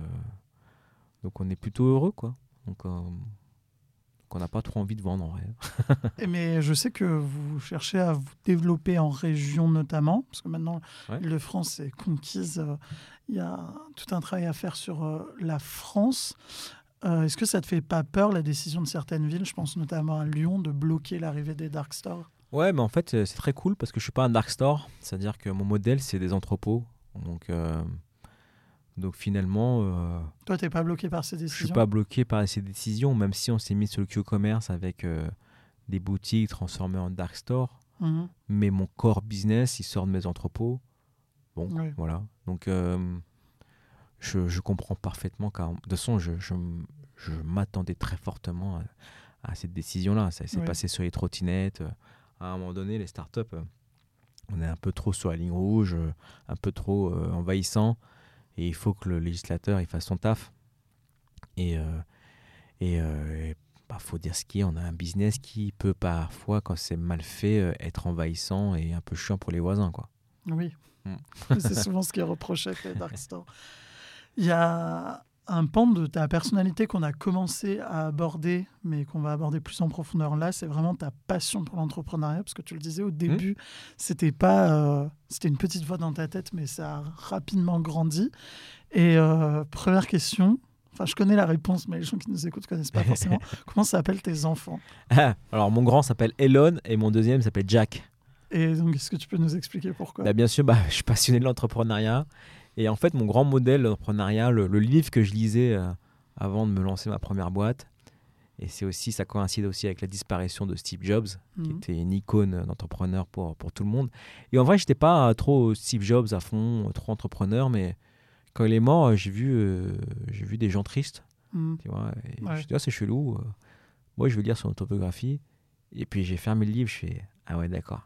donc on est plutôt heureux, quoi. Donc, euh, donc on n'a pas trop envie de vendre en vrai. Mais je sais que vous cherchez à vous développer en région notamment, parce que maintenant, Ouais. le France est conquise. euh, Il y a tout un travail à faire sur euh, la France. Euh, Est-ce que ça te fait pas peur la décision de certaines villes, je pense notamment à Lyon, de bloquer l'arrivée des dark stores? Ouais, mais en fait, c'est très cool parce que je suis pas un dark store, c'est-à-dire que mon modèle, c'est des entrepôts. Donc, euh, donc finalement, euh, Toi, t'es pas bloqué par ces je décisions suis pas bloqué par ces décisions, même si on s'est mis sur le Q-commerce avec euh, des boutiques transformées en dark store. Mhm. Mais mon core business, il sort de mes entrepôts. Bon, voilà. Donc, euh, je, je comprends parfaitement. Car, de toute façon, je, je, je m'attendais très fortement à, à cette décision-là. Ça s'est passé sur les trottinettes. À un moment donné, les startups, on est un peu trop sur la ligne rouge, un peu trop envahissant. Et il faut que le législateur il fasse son taf. Et, euh, et, euh, et, bah, faut dire ce qui est. On a un business qui peut parfois, quand c'est mal fait, euh, être envahissant et un peu chiant pour les voisins. Quoi. Oui. Mm. (laughs) C'est souvent ce qui est reproché avec les dark stores. Il y a un pan de ta personnalité qu'on a commencé à aborder, mais qu'on va aborder plus en profondeur là, c'est vraiment ta passion pour l'entrepreneuriat, parce que tu le disais au début, c'était pas, euh, c'était une petite voix dans ta tête, mais ça a rapidement grandi. Et euh, première question, enfin je connais la réponse, mais les gens qui nous écoutent connaissent pas forcément. (laughs) Comment s'appellent tes enfants? Alors, mon grand s'appelle Elon et mon deuxième s'appelle Jack. Et donc, est-ce que tu peux nous expliquer pourquoi? Bah, Bien sûr, bah, je suis passionné de l'entrepreneuriat. Et en fait, mon grand modèle d'entrepreneuriat, le, livre que je lisais euh, avant de me lancer ma première boîte, et c'est aussi, ça coïncide aussi avec la disparition de Steve Jobs, qui Mhm. était une icône d'entrepreneur pour, pour tout le monde. Et en vrai, j'étais pas trop Steve Jobs à fond, trop entrepreneur, mais quand il est mort, j'ai vu, euh, j'ai vu des gens tristes, Mhm. tu vois. Et Ouais. je me suis dit, ah, c'est chelou. euh, Moi, je veux lire son autobiographie. Et puis, j'ai fermé le livre, je fais, ah ouais, d'accord.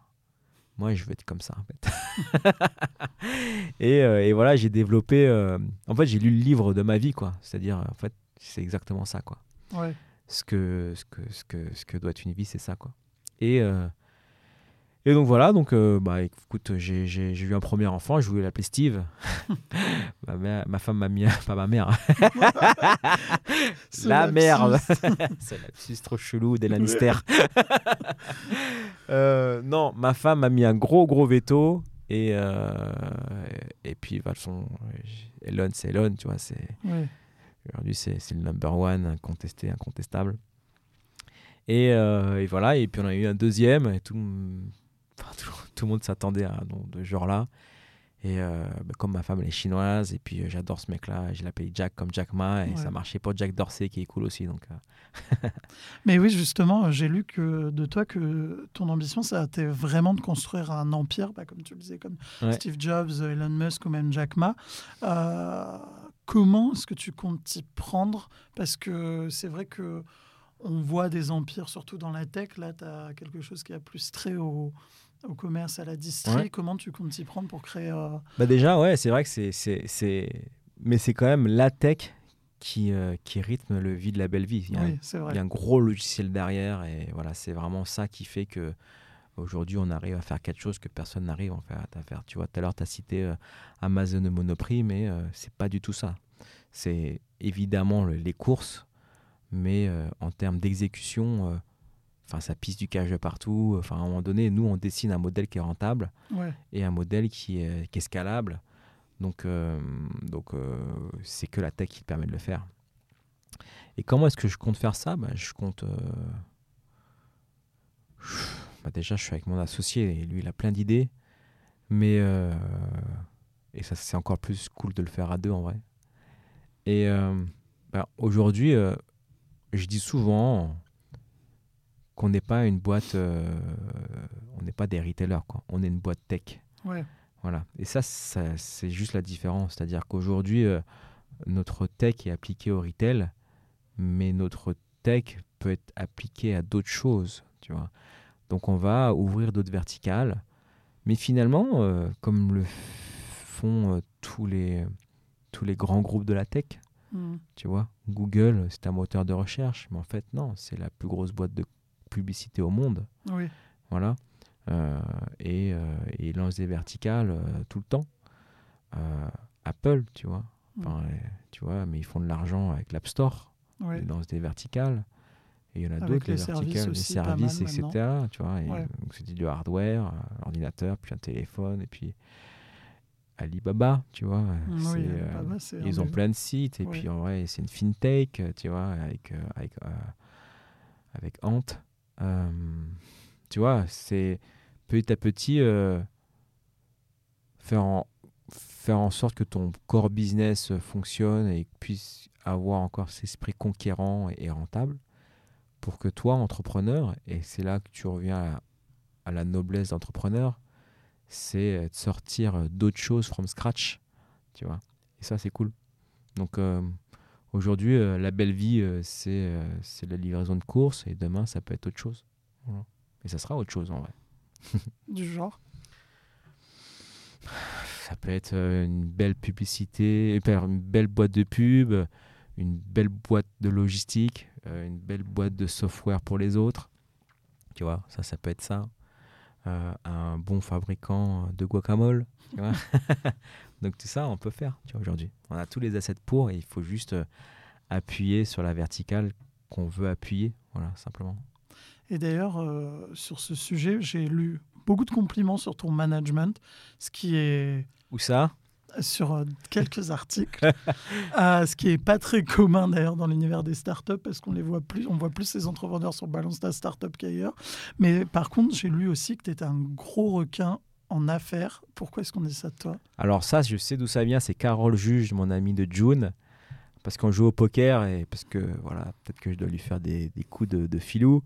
Moi, je veux être comme ça, en fait. (laughs) et, euh, et voilà, j'ai développé. euh, en fait, j'ai lu le livre de ma vie, quoi. C'est-à-dire, en fait, c'est exactement ça, quoi Ouais. ce que, ce que, ce que, ce que doit être une vie, c'est ça, quoi. Et, euh, et donc voilà, donc euh, bah écoute, j'ai j'ai- j'ai eu un premier enfant, je voulais l'appeler Steve. (laughs) ma, mère- ma femme m'a mis, pas ma mère, (laughs) la merde. (laughs) c'est la lapsus trop chelou des Lannister. Euh, non, ma femme m'a mis un gros gros veto. Et, euh, et puis, de toute façon, Elon, c'est Elon, tu vois, c'est Ouais. Aujourd'hui, c'est c'est le number one, incontesté, incontestable. Et, et voilà, et puis on a eu un deuxième, et tout, enfin, tout, (laughs) tout le monde s'attendait à donc, de ce genre-là. Et euh, bah, comme ma femme, elle est chinoise, et puis euh, j'adore ce mec-là, je l'appelle Jack comme Jack Ma, et Ouais. ça marchait pour Jack Dorsey, qui est cool aussi. Donc, euh, (laughs) Mais oui, justement, j'ai lu que de toi que ton ambition, ça a été vraiment de construire un empire, bah, comme tu le disais, comme Ouais. Steve Jobs, Elon Musk ou même Jack Ma. Comment est-ce que tu comptes t'y prendre? Parce que c'est vrai que on voit des empires, surtout dans la tech. Là, tu as quelque chose qui a plus trait au, au commerce, à la distrie. Ouais. Comment tu comptes t'y prendre pour créer... euh, Bah déjà, ouais, c'est vrai que c'est. Mais c'est quand même la tech qui, euh, qui rythme le vie de la belle vie. Il y a un Oui, c'est vrai. Il y a un gros logiciel derrière et voilà, c'est vraiment ça qui fait que aujourd'hui on arrive à faire quelque chose que personne n'arrive en fait à faire. Tu vois, tout à l'heure tu as cité euh, Amazon et Monoprix, mais c'est pas du tout ça. C'est évidemment le- les courses, mais en termes d'exécution, enfin ça pisse du cash de partout. Enfin à un moment donné, nous on dessine un modèle qui est rentable Ouais. et un modèle qui est, qui est scalable. Donc, euh, donc euh, c'est que la tech qui permet de le faire. Et comment est-ce que je compte faire ça? Bah, Je compte. euh, bah, déjà, je suis avec mon associé et lui, il a plein d'idées. Mais. Et ça, c'est encore plus cool de le faire à deux en vrai. Et bah, aujourd'hui, je dis souvent qu'on n'est pas une boîte. euh, on n'est pas des retailers, quoi. On est une boîte tech. Ouais. Voilà. Et ça, ça, c'est juste la différence. C'est-à-dire qu'aujourd'hui, euh, notre tech est appliquée au retail, mais notre tech peut être appliquée à d'autres choses. Tu vois. Donc, on va ouvrir d'autres verticales. Mais finalement, euh, comme le font tous, les, tous les grands groupes de la tech, Mm. tu vois, Google, c'est un moteur de recherche, mais en fait, non, c'est la plus grosse boîte de publicité au monde. Oui. Voilà. Euh, et, euh, et ils lancent des verticales euh, tout le temps. Euh, Apple, tu vois. Enfin, euh, tu vois, mais ils font de l'argent avec l'App Store. Ouais. Ils lancent des verticales. Et il y en a d'autres, les, verticales, les services, etc. Tu vois, et Ouais. donc c'était du hardware, ordinateur, puis un téléphone, et puis Alibaba, tu vois. Mm, oui, Alibaba, ils ont plein de sites, et Ouais. puis en vrai, c'est une fintech, tu vois, avec, avec, avec Ant. Euh, tu vois, c'est petit à petit euh, faire, en, faire en sorte que ton core business euh, fonctionne et puisse avoir encore cet esprit conquérant et, rentable pour que toi, entrepreneur, et c'est là que tu reviens à, la noblesse d'entrepreneur, c'est de sortir d'autres choses from scratch, tu vois. Et ça, c'est cool. Donc aujourd'hui, euh, la belle vie, euh, c'est euh, c'est la livraison de courses et demain, ça peut être autre chose. Voilà. Et ça sera autre chose en vrai. (laughs) Du genre Ça peut être euh, une belle publicité, une belle boîte de pub, une belle boîte de logistique, une belle boîte de software pour les autres. Tu vois, ça, ça peut être ça. Euh, un bon fabricant de guacamole. (laughs) Donc tout ça, on peut faire aujourd'hui. On a tous les assets pour et il faut juste euh, appuyer sur la verticale qu'on veut appuyer. Voilà, simplement. Et d'ailleurs, euh, sur ce sujet, j'ai lu beaucoup de compliments sur ton management, ce qui est Où ça? Sur euh, quelques articles, (laughs) euh, ce qui est pas très commun d'ailleurs dans l'univers des startups parce qu'on les voit plus, on voit plus ces entrepreneurs sur Balance ta startup qu'ailleurs. Mais par contre, j'ai lu aussi que tu étais un gros requin en affaires. Pourquoi est-ce qu'on dit ça de toi? Alors ça, je sais d'où ça vient. C'est Carole Juge, mon ami de June, parce qu'on joue au poker et parce que voilà, peut-être que je dois lui faire des, coups de, de filou.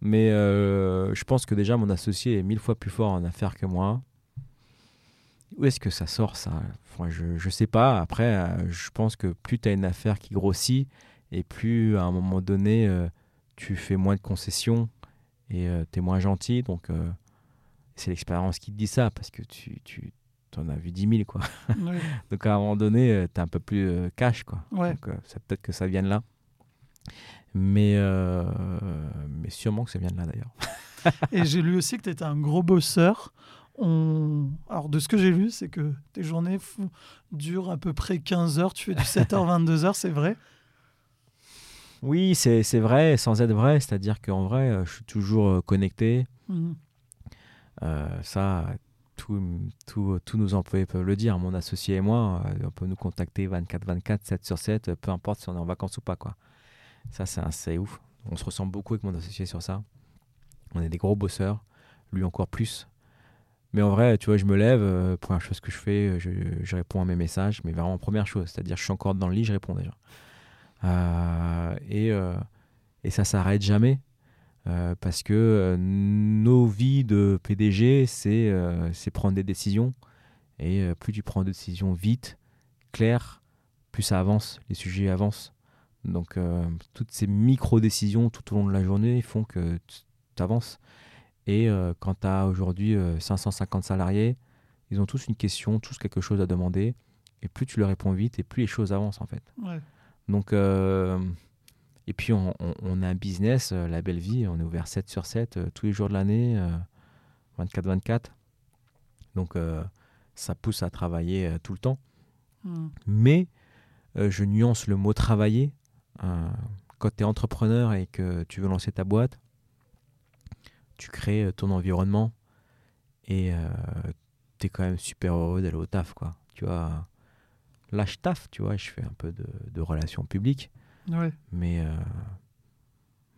Mais euh, je pense que déjà mon associé est mille fois plus fort en affaires que moi. Où est-ce que ça sort ça? Enfin, Je ne sais pas. Après, euh, je pense que plus tu as une affaire qui grossit et plus à un moment donné, euh, tu fais moins de concessions et tu es moins gentil. Donc c'est l'expérience qui te dit ça parce que tu, tu en as vu 10 000. Quoi. (laughs) Oui. (laughs) donc à un moment donné, tu es un peu plus euh, cash. Quoi. Ouais. Donc euh, peut-être que ça vient de là. Mais, euh, mais sûrement que ça vient de là d'ailleurs. (laughs) Et j'ai lu aussi que tu étais un gros bosseur. On... Alors, de ce que j'ai lu, c'est que tes journées fou- durent à peu près 15 heures. Tu fais du 7h, 22h, (laughs) c'est vrai? Oui, c'est vrai, sans être vrai. C'est-à-dire qu'en vrai, euh, je suis toujours euh, connecté. Mhm. Euh, ça, tous nos employés peuvent le dire. Mon associé et moi, euh, on peut nous contacter 24-24, 7 sur 7, euh, peu importe si on est en vacances ou pas. Quoi. Ça, c'est ouf. On se ressemble beaucoup avec mon associé sur ça. On est des gros bosseurs, lui encore plus. Mais en vrai, tu vois, je me lève, euh, première chose que je fais, euh, je, réponds à mes messages, mais vraiment première chose, c'est-à-dire je suis encore dans le lit, je réponds déjà. Euh, et, euh, et ça s'arrête jamais. Parce que nos vies de PDG, c'est c'est prendre des décisions. Et plus tu prends des décisions vite, claires, plus ça avance, les sujets avancent. Donc toutes ces micro-décisions tout au long de la journée font que tu avances. Et euh, quand tu as aujourd'hui euh, 550 salariés, ils ont tous une question, tous quelque chose à demander. Et plus tu leur réponds vite, et plus les choses avancent en fait. Ouais. Donc, euh, et puis on, on- on a un business, euh, la belle vie, on est ouvert 7 sur 7 euh, tous les jours de l'année, 24-24. Donc euh, ça pousse à travailler euh, tout le temps. Mhm. Mais euh, je nuance le mot travailler. Euh, quand tu es entrepreneur et que tu veux lancer ta boîte, tu crées euh, ton environnement et tu es quand même super heureux d'aller au taf. Quoi. Tu vois, là je taffe, tu vois, je fais un peu de, de relations publiques Ouais. mais euh,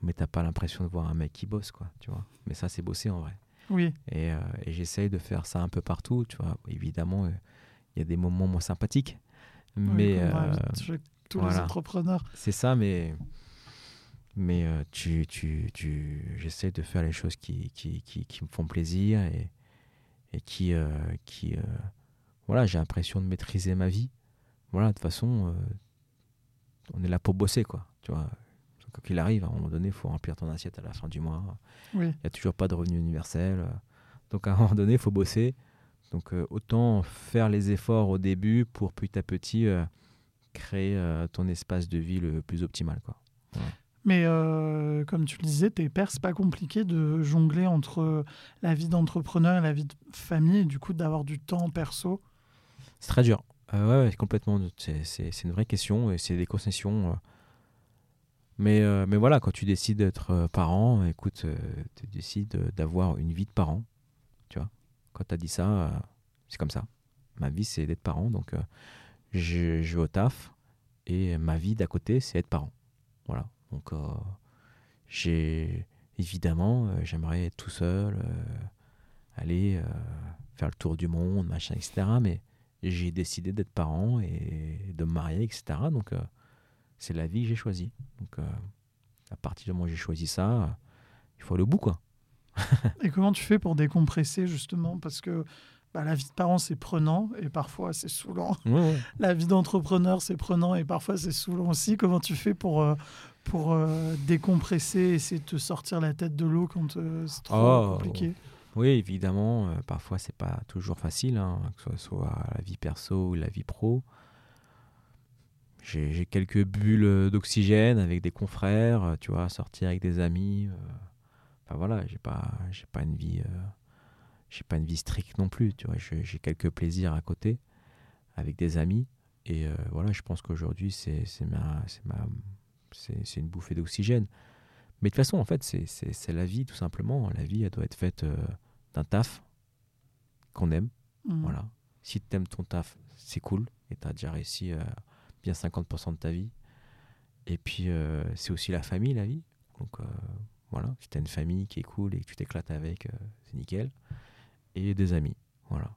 mais t'as pas l'impression de voir un mec qui bosse quoi tu vois mais ça c'est bosser en vrai Oui. et, euh, et j'essaye de faire ça un peu partout tu vois évidemment euh, il y a des moments moins sympathiques mais Ouais, euh, tous les voilà. entrepreneurs. c'est ça mais mais euh, tu tu tu j'essaie de faire les choses qui qui, qui, qui me font plaisir et et qui euh, qui euh, voilà j'ai l'impression de maîtriser ma vie. Voilà de toute façon euh, on est là pour bosser quoi tu vois. Quoi qu'il arrive à un moment donné il faut remplir ton assiette à la fin du mois. Oui. il n'y a toujours pas de revenu universel donc à un moment donné il faut bosser. Donc autant faire les efforts au début pour petit à petit créer ton espace de vie le plus optimal quoi Mais euh, comme tu le disais, tes pères, c'est pas compliqué de jongler entre la vie d'entrepreneur et la vie de famille, du coup d'avoir du temps perso. C'est très dur. Euh, complètement. C'est, une vraie question et c'est des concessions. euh. Mais, euh, mais voilà, quand tu décides d'être euh, parent, écoute, euh, tu décides euh, d'avoir une vie de parent. Tu vois, quand tu as dit ça, euh, c'est comme ça. Ma vie, c'est d'être parent. Donc, euh, je, je vais au taf et ma vie d'à côté, c'est être parent. Voilà. Donc, euh, j'ai évidemment, euh, j'aimerais être tout seul, euh, aller euh, faire le tour du monde, machin, etc. Mais j'ai décidé d'être parent et de me marier, etc. Donc, c'est la vie que j'ai choisie. Donc, à partir du moment où j'ai choisi ça, il faut aller au bout, quoi. (laughs) Et comment tu fais pour décompresser justement? Parce que bah, la vie de parent, c'est prenant et parfois c'est saoulant. (laughs) La vie d'entrepreneur, c'est prenant et parfois c'est saoulant aussi. Comment tu fais pour, pour euh, décompresser, essayer de te sortir la tête de l'eau quand euh, c'est trop Oh. compliqué Oui, évidemment, euh, parfois c'est pas toujours facile, hein, que ce soit la vie perso ou la vie pro. J'ai quelques bulles d'oxygène avec des confrères, euh, tu vois, sortir avec des amis. Enfin voilà, j'ai pas, j'ai pas une vie, j'ai pas une vie stricte non plus, tu vois. J'ai quelques plaisirs à côté avec des amis. Et voilà, je pense qu'aujourd'hui c'est ma, c'est ma, c'est une bouffée d'oxygène. Mais de toute façon, en fait, c'est- la vie, tout simplement. La vie, elle doit être faite euh, d'un taf qu'on aime, Mhm. voilà. Si tu aimes ton taf, c'est cool. Et tu as déjà réussi euh, bien 50% de ta vie. Et puis, euh, c'est aussi la famille, la vie. Donc, euh, voilà. Si tu as une famille qui est cool et que tu t'éclates avec, c'est nickel. Et des amis. Voilà.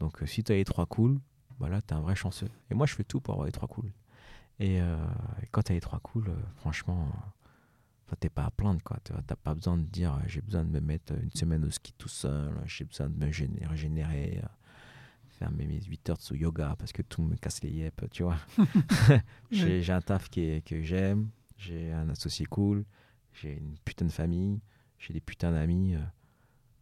Donc, si tu as les trois cool, bah là, tu es un vrai chanceux. Et moi, je fais tout pour avoir les trois cool. Et, euh, et quand tu as les trois cool, euh, franchement, euh, t'es pas à plaindre. quoi. Tu n'as pas besoin de dire euh, j'ai besoin de me mettre une semaine au ski tout seul, j'ai besoin de me régénérer, euh, faire mes, mes 8 heures de yoga parce que tout me casse les yep, tu vois. (laughs) (laughs) j'ai j'ai un taf qui est- que j'aime, j'ai un associé cool, j'ai une putain de famille, j'ai des putains d'amis.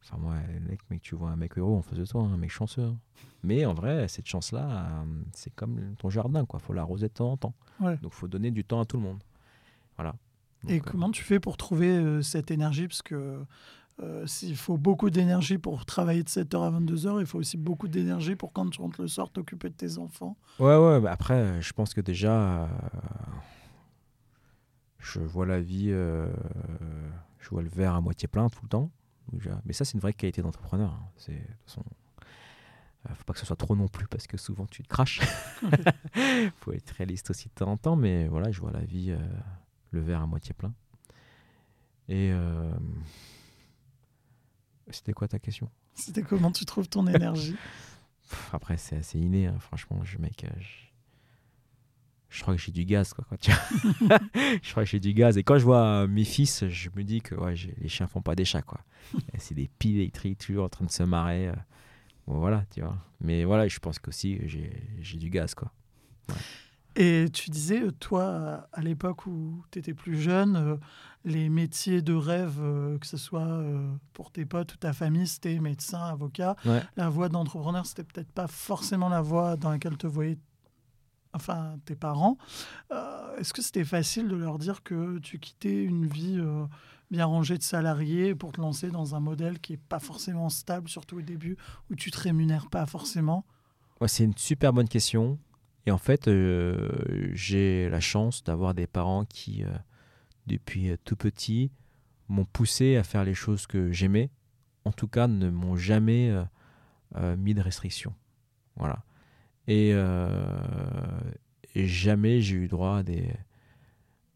Enfin, moi, mec, mec, tu vois un mec heureux en face de toi, un mec chanceux. hein. Mais en vrai, cette chance-là, euh, c'est comme ton jardin, quoi. faut l'arroser de temps en temps. Ouais. Donc, faut donner du temps à tout le monde. Voilà. Et euh, comment tu fais pour trouver euh, cette énergie? Parce que euh, s'il faut beaucoup d'énergie pour travailler de 7h à 22h, il faut aussi beaucoup d'énergie pour quand tu rentres le soir t'occuper de tes enfants. Ouais, ouais, bah après, je pense que déjà, je vois la vie, je vois le verre à moitié plein tout le temps. Mais ça, c'est une vraie qualité d'entrepreneur. hein. C'est, de toute façon, euh, faut pas que ce soit trop non plus parce que souvent tu te craches. (laughs) (laughs) faut être réaliste aussi de temps en temps, mais voilà, je vois la vie, euh, le verre à moitié plein. Et euh, c'était quoi ta question? C'était comment tu trouves ton énergie? (laughs) Après, c'est assez inné, hein, franchement. Je, mec, je... je crois que j'ai du gaz, quoi. (laughs) je crois que j'ai du gaz. Et quand je vois euh, mes fils, je me dis que ouais, les chiens font pas des chats, quoi. C'est des piles électriques, toujours en train de se marrer. euh. Bon, voilà, tu vois. Mais voilà, je pense qu'aussi, j'ai j'ai du gaz, quoi. Et tu disais, toi, à l'époque où tu étais plus jeune, euh, les métiers de rêve, que ce soit pour tes potes ou ta famille, c'était médecin, avocat. Ouais. La voie d'entrepreneur, c'était peut-être pas forcément la voie dans laquelle te voyaient enfin, tes parents. Euh, Est-ce que c'était facile de leur dire que tu quittais une vie euh, bien rangée de salarié pour te lancer dans un modèle qui est pas forcément stable, surtout au début, où tu te rémunères pas forcément? Ouais, c'est une super bonne question. Et en fait, euh, j'ai la chance d'avoir des parents qui, depuis tout petit, m'ont poussé à faire les choses que j'aimais. En tout cas, ne m'ont jamais mis de restrictions. Voilà. Et, euh, et jamais j'ai eu droit à des,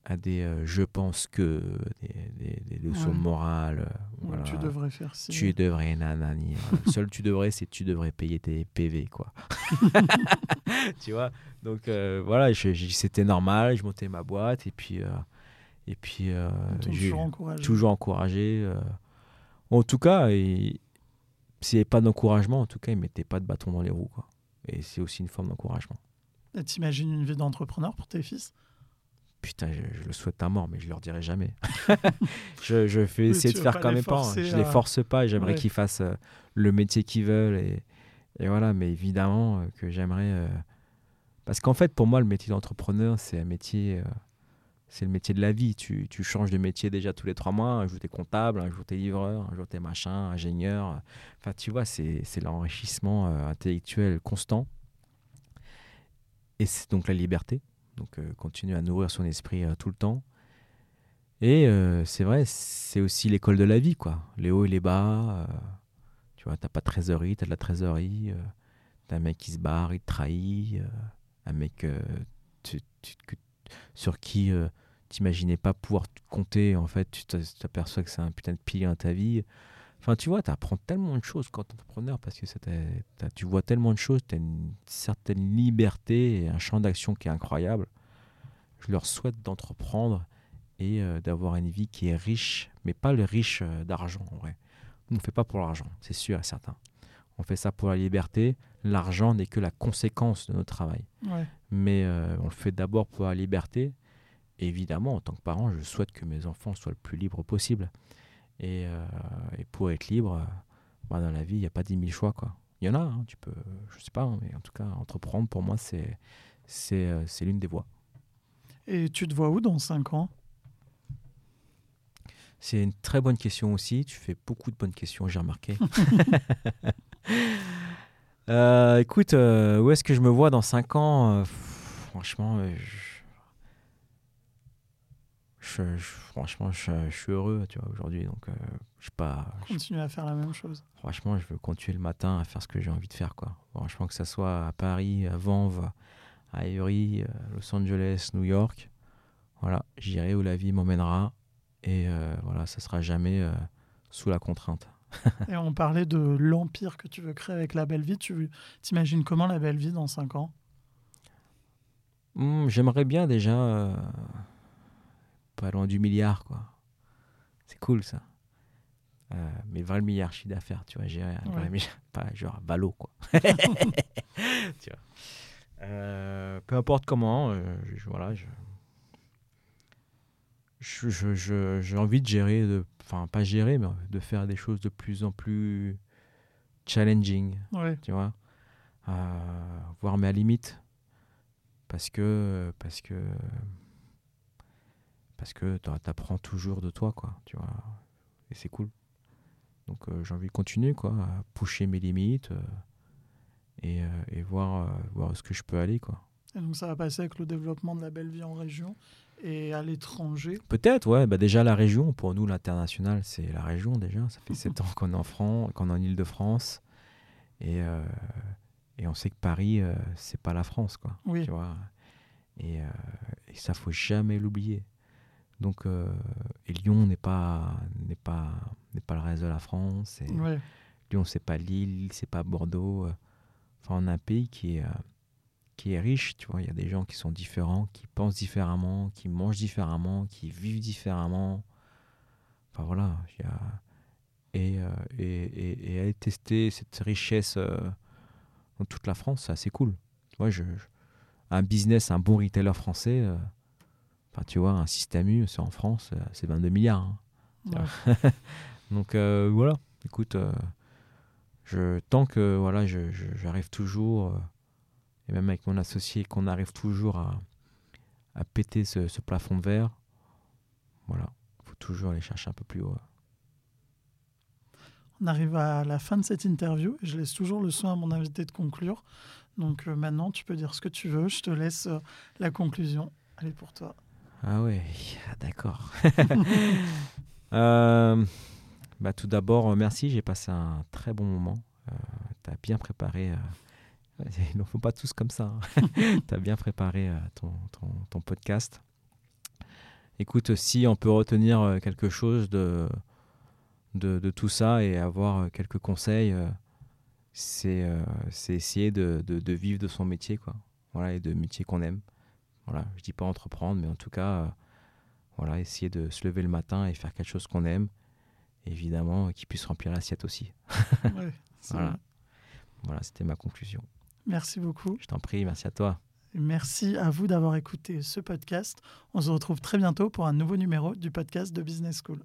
à des euh, je pense que, des, des- des leçons Ouais. de morale. euh, voilà. Tu devrais faire ci. Tu devrais, nanani. voilà. (laughs) Seul tu devrais, c'est tu devrais payer tes PV, quoi. (laughs) (laughs) tu vois? Donc euh, voilà, c'était normal, je montais ma boîte et puis, et puis toujours encouragé. toujours encouragé. En tout cas, s'il n'y avait pas d'encouragement, en tout cas, ils ne mettaient pas de bâton dans les roues, quoi. Et c'est aussi une forme d'encouragement. Et T'imagines une vie d'entrepreneur pour tes fils? Putain, je, je le souhaite à mort, mais je leur dirai jamais. (laughs) je, je vais Oui, essayer de faire comme les mes parents. Je les à- force pas et j'aimerais Ouais. qu'ils fassent euh, le métier qu'ils veulent. Et, et voilà, mais évidemment euh, que j'aimerais. euh, Parce qu'en fait, pour moi, le métier d'entrepreneur, c'est un métier. C'est le métier de la vie. Tu, tu changes de métier déjà tous les trois mois. Un jour, tu es comptable, un jour, tu es livreur, un jour, tu es machin, ingénieur. Enfin, tu vois, c'est l'enrichissement euh, intellectuel constant. Et c'est donc la liberté. Donc, euh, continuer à nourrir son esprit euh, tout le temps. Et euh, c'est vrai, c'est aussi l'école de la vie, quoi. Les hauts et les bas. tu vois, t'as pas de trésorerie, t'as de la trésorerie. t'as un mec qui se barre, il te trahit. un mec sur qui t'imaginais pas pouvoir compter. En fait, tu t'a- t'aperçois que c'est un putain de pilier dans ta vie. Enfin, tu vois, tu apprends tellement de choses quand t'es entrepreneur parce que ça tu vois tellement de choses, tu as une certaine liberté et un champ d'action qui est incroyable. Je leur souhaite d'entreprendre et euh, d'avoir une vie qui est riche, mais pas le riche euh, d'argent en vrai. On ne fait pas pour l'argent, c'est sûr et certain. On fait ça pour la liberté. L'argent n'est que la conséquence de notre travail. Ouais. Mais euh, on le fait d'abord pour la liberté. Évidemment, en tant que parent, je souhaite que mes enfants soient le plus libres possible. Et, euh, et pour être libre, euh, bah, dans la vie, il n'y a pas 10 000 choix. Quoi. Il y en a, hein, tu peux, je sais pas, hein, mais en tout cas, entreprendre, pour moi, c'est, c'est, euh, c'est l'une des voies. Et tu te vois où dans 5 ans? C'est une très bonne question aussi. Tu fais beaucoup de bonnes questions, j'ai remarqué. (laughs) Euh, écoute, euh, où est-ce que je me vois dans 5 ans? Franchement, euh, je... je, franchement, je, suis heureux, tu vois, aujourd'hui. Donc, euh, je pas. Continuer à faire la même chose. Franchement, je veux continuer le matin à faire ce que j'ai envie de faire, quoi. Franchement, que ça soit à Paris, à Vanves, à Erie, euh, Los Angeles, New York. Voilà, j'irai où la vie m'emmènera. Et euh, voilà, ça sera jamais sous la contrainte. (laughs) et on parlait de l'empire que tu veux créer avec la belle vie. Tu t'imagines comment la belle vie dans 5 ans? Hmm, J'aimerais bien déjà pas loin du milliard, quoi. C'est cool, ça. Euh, mais 20 milliards chiffre d'affaires, tu vois, gérer pas genre ballot, quoi. (laughs) (laughs) tu vois. Euh, peu importe comment, euh, je, voilà, je, j'ai je, je, envie de gérer, de, enfin pas gérer, mais de faire des choses de plus en plus challenging, tu vois, voir mes limites, parce que, parce que parce que tu apprends toujours de toi, quoi, tu vois, et c'est cool. Donc euh, j'ai envie de continuer, quoi, à pousser mes limites euh, et, euh, et, voir, voir ce que je peux aller, quoi. Et donc ça va passer avec le développement de la belle vie en région et à l'étranger? Peut-être, ouais. Bah déjà la région, pour nous l'international, c'est la région déjà. Ça fait sept (laughs) ans qu'on est en France, qu'on est en Ile-de-France. Et, et on sait que Paris, c'est pas la France, quoi. Oui. Tu vois et, et ça, faut jamais l'oublier. Donc, euh, et Lyon n'est pas, n'est pas, n'est pas le reste de la France. Et ouais. Lyon, c'est pas Lille, c'est pas Bordeaux. Euh. Enfin, on a un pays qui est, euh, qui est riche. Tu vois, il y a des gens qui sont différents, qui pensent différemment, qui mangent différemment, qui vivent différemment. Enfin voilà, il y a et, et, et, et, aller tester cette richesse dans toute la France, c'est assez cool. Moi, je, un business, un bon retailer français tu vois, un système U, c'est en France, euh, c'est 22 milliards. Hein. (laughs) Donc euh, voilà, écoute, euh, je, tant que voilà, j'arrive toujours, et même avec mon associé, qu'on arrive toujours à, à péter ce, ce, plafond de verre, voilà, il faut toujours aller chercher un peu plus haut. On arrive à la fin de cette interview je laisse toujours le soin à mon invité de conclure. Donc maintenant, tu peux dire ce que tu veux. Je te laisse la conclusion. Allez pour toi. Ah ouais, ah, d'accord. (laughs) Euh, bah, tout d'abord, euh, merci, j'ai passé un très bon moment. Euh, tu as bien préparé. (laughs) il n'en faut pas tous comme ça. Hein. (laughs) tu as bien préparé ton, ton, ton, podcast. Écoute, si on peut retenir quelque chose de, de, de tout ça et avoir quelques conseils, c'est essayer de, de, de, vivre de son métier, quoi. Voilà, et de métier qu'on aime. Voilà, je dis pas entreprendre, mais en tout cas, euh, voilà, essayer de se lever le matin et faire quelque chose qu'on aime, évidemment, qui puisse remplir l'assiette aussi. (laughs) voilà, voilà c'était ma conclusion. Merci beaucoup. Je t'en prie, merci à toi. Merci à vous d'avoir écouté ce podcast. On se retrouve très bientôt pour un nouveau numéro du podcast de Business School.